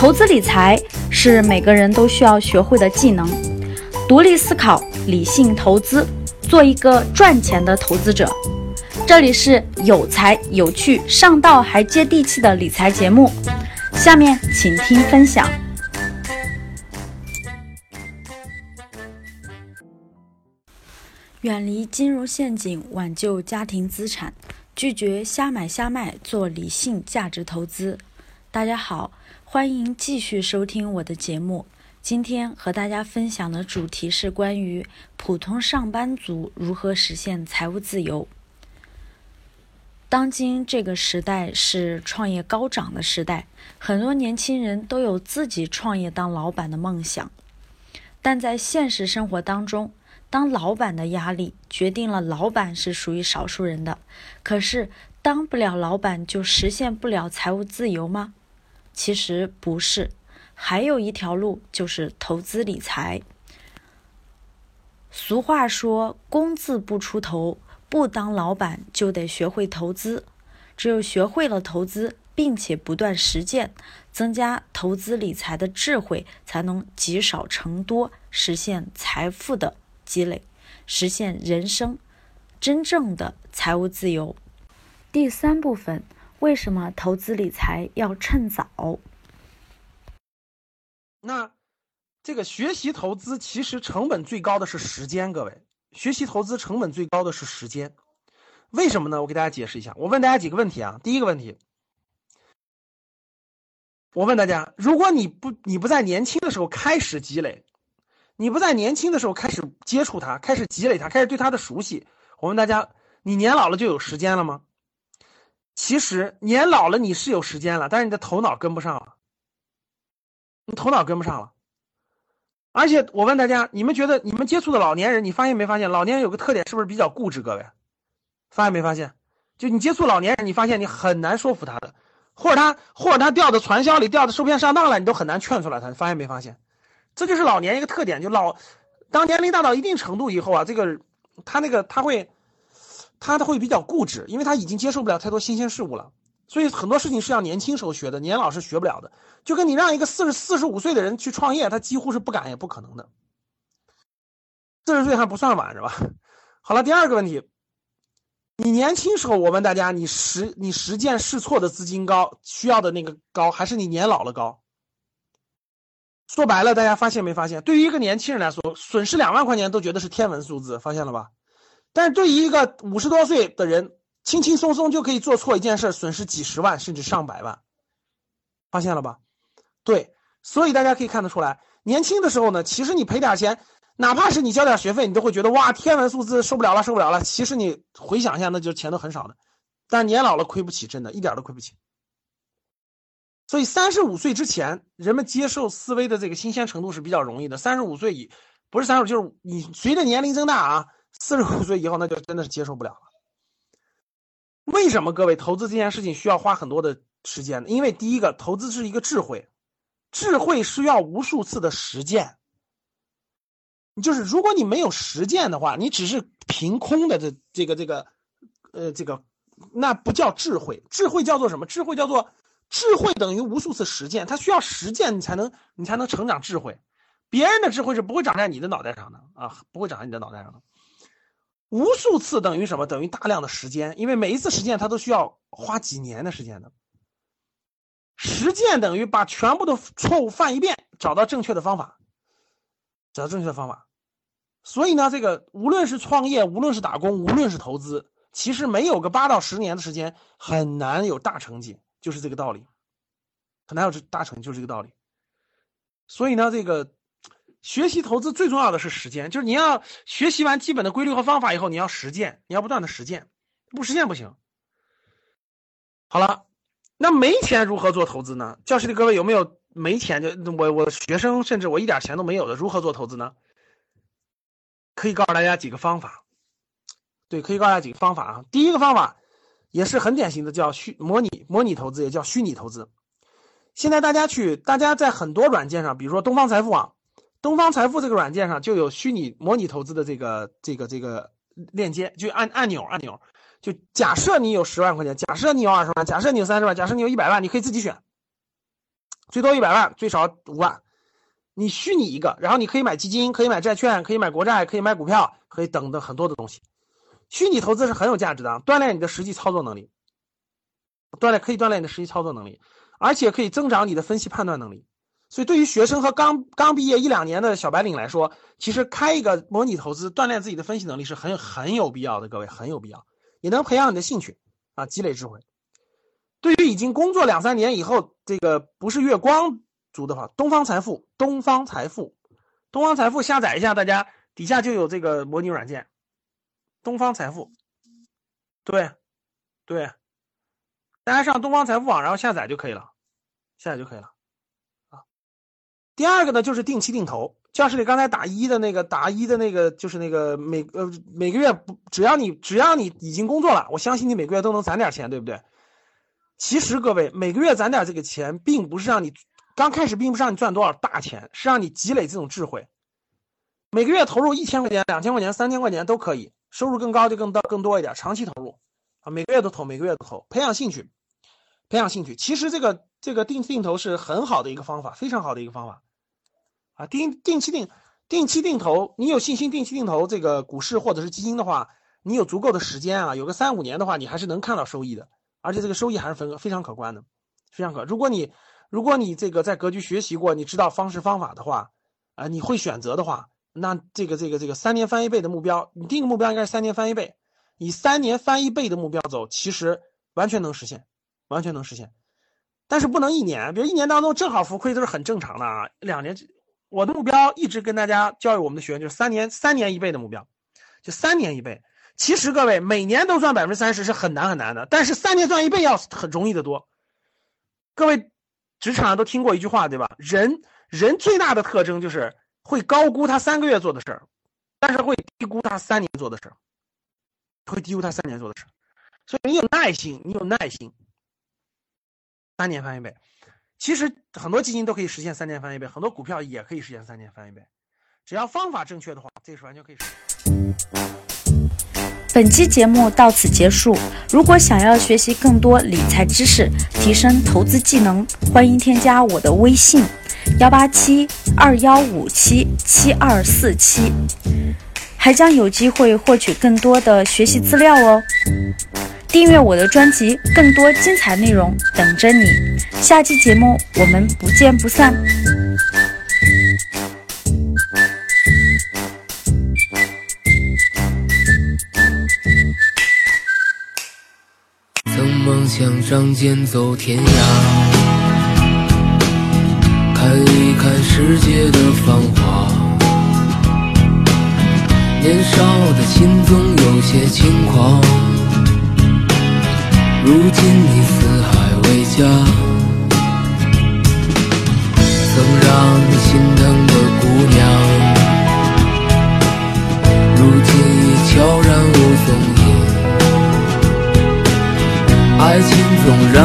投资理财是每个人都需要学会的技能，独立思考，理性投资，做一个赚钱的投资者。这里是有才有趣、上道还接地气的理财节目，下面请听分享。远离金融陷阱，挽救家庭资产，拒绝瞎买瞎卖，做理性价值投资。大家好。欢迎继续收听我的节目。今天和大家分享的主题是关于普通上班族如何实现财务自由。当今这个时代是创业高涨的时代，很多年轻人都有自己创业当老板的梦想。但在现实生活当中，当老板的压力决定了老板是属于少数人的。可是，当不了老板就实现不了财务自由吗？其实不是，还有一条路就是投资理财。俗话说“工字不出头”，不当老板就得学会投资。只有学会了投资，并且不断实践，增加投资理财的智慧，才能积少成多，实现财富的积累，实现人生真正的财务自由。第三部分。为什么投资理财要趁早？那这个学习投资其实成本最高的是时间，各位，学习投资成本最高的是时间。为什么呢？我给大家解释一下。我问大家几个问题啊。第一个问题，我问大家：如果你不你不在年轻的时候开始积累，你不在年轻的时候开始接触它，开始积累它，开始对它的熟悉，我问大家，你年老了就有时间了吗？其实年老了你是有时间了，但是你的头脑跟不上了，你头脑跟不上了。而且我问大家，你们觉得你们接触的老年人，你发现没发现？老年人有个特点，是不是比较固执？各位，发现没发现？就你接触老年人，你发现你很难说服他的，或者他或者他掉到传销里，掉到受骗上当了，你都很难劝出来他。你发现没发现？这就是老年一个特点，就老当年龄大到一定程度以后啊，这个他那个他会。他他会比较固执，因为他已经接受不了太多新鲜事物了，所以很多事情是要年轻时候学的，年老是学不了的。就跟你让一个四十四十五岁的人去创业，他几乎是不敢也不可能的。四十岁还不算晚是吧？好了，第二个问题，你年轻时候，我问大家，你实你实践试错的资金高，需要的那个高，还是你年老了高？说白了，大家发现没发现？对于一个年轻人来说，损失两万块钱都觉得是天文数字，发现了吧？但是对于一个五十多岁的人，轻轻松松就可以做错一件事，损失几十万甚至上百万，发现了吧？对，所以大家可以看得出来，年轻的时候呢，其实你赔点钱，哪怕是你交点学费，你都会觉得哇，天文数字受不了了，受不了了。其实你回想一下，那就钱都很少的。但年老了亏不起，真的一点都亏不起。所以三十五岁之前，人们接受思维的这个新鲜程度是比较容易的。三十五岁以不是三十五，就是你随着年龄增大啊。四十五岁以后，那就真的是接受不了了。为什么各位投资这件事情需要花很多的时间呢？因为第一个，投资是一个智慧，智慧需要无数次的实践。就是如果你没有实践的话，你只是凭空的这这个这个，呃，这个那不叫智慧。智慧叫做什么？智慧叫做智慧等于无数次实践，它需要实践你才能你才能成长智慧。别人的智慧是不会长在你的脑袋上的啊，不会长在你的脑袋上的。无数次等于什么？等于大量的时间，因为每一次实践它都需要花几年的时间的。实践等于把全部的错误犯一遍，找到正确的方法，找到正确的方法。所以呢，这个无论是创业，无论是打工，无论是投资，其实没有个八到十年的时间，很难有大成绩，就是这个道理。很难有这大成，就是这个道理。所以呢，这个。学习投资最重要的是时间，就是你要学习完基本的规律和方法以后，你要实践，你要不断的实践，不实践不行。好了，那没钱如何做投资呢？教室里各位有没有没钱就我我学生甚至我一点钱都没有的，如何做投资呢？可以告诉大家几个方法，对，可以告诉大家几个方法啊。第一个方法也是很典型的，叫虚模拟模拟投资，也叫虚拟投资。现在大家去，大家在很多软件上，比如说东方财富网。东方财富这个软件上就有虚拟模拟投资的这个这个这个链接，就按按钮按钮，就假设你有十万块钱，假设你有二十万，假设你有三十万，假设你有一百万，你可以自己选，最多一百万，最少五万。你虚拟一个，然后你可以买基金，可以买债券，可以买国债，可以买股票，可以等等很多的东西。虚拟投资是很有价值的，锻炼你的实际操作能力，锻炼可以锻炼你的实际操作能力，而且可以增长你的分析判断能力。所以，对于学生和刚刚毕业一两年的小白领来说，其实开一个模拟投资，锻炼自己的分析能力是很很有必要的。各位，很有必要，也能培养你的兴趣啊，积累智慧。对于已经工作两三年以后，这个不是月光族的话，东方财富，东方财富，东方财富下载一下，大家底下就有这个模拟软件，东方财富，对，对，大家上东方财富网，然后下载就可以了，下载就可以了。第二个呢，就是定期定投。教室里刚才打一的那个打一的那个，就是那个每呃每个月不，只要你只要你已经工作了，我相信你每个月都能攒点钱，对不对？其实各位每个月攒点这个钱，并不是让你刚开始并不是让你赚多少大钱，是让你积累这种智慧。每个月投入一千块钱、两千块钱、三千块钱都可以，收入更高就更多更多一点，长期投入啊，每个月都投，每个月都投，培养兴趣，培养兴趣。其实这个这个定定投是很好的一个方法，非常好的一个方法。啊，定定期定定期定投，你有信心定期定投这个股市或者是基金的话，你有足够的时间啊，有个三五年的话，你还是能看到收益的，而且这个收益还是非非常可观的，非常可。如果你如果你这个在格局学习过，你知道方式方法的话，啊，你会选择的话，那这个这个这个三年翻一倍的目标，你定个目标应该是三年翻一倍，以三年翻一倍的目标走，其实完全能实现，完全能实现，但是不能一年，比如一年当中正好浮亏都是很正常的啊，两年。我的目标一直跟大家教育我们的学员，就是三年三年一倍的目标，就三年一倍。其实各位每年都赚百分之三十是很难很难的，但是三年赚一倍要很容易的多。各位职场上都听过一句话对吧？人人最大的特征就是会高估他三个月做的事儿，但是会低估他三年做的事儿，会低估他三年做的事儿。所以你有耐心，你有耐心，三年翻一倍。其实很多基金都可以实现三年翻一倍，很多股票也可以实现三年翻一倍，只要方法正确的话，这是完全可以实现。本期节目到此结束。如果想要学习更多理财知识，提升投资技能，欢迎添加我的微信：幺八七二幺五七七二四七，还将有机会获取更多的学习资料哦。订阅我的专辑，更多精彩内容等着你。下期节目我们不见不散。曾梦想仗剑走天涯，看一看世界的繁华。年少的心总有些轻狂。如今你四海为家，曾让你心疼的姑娘，如今已悄然无踪影。爱情总让，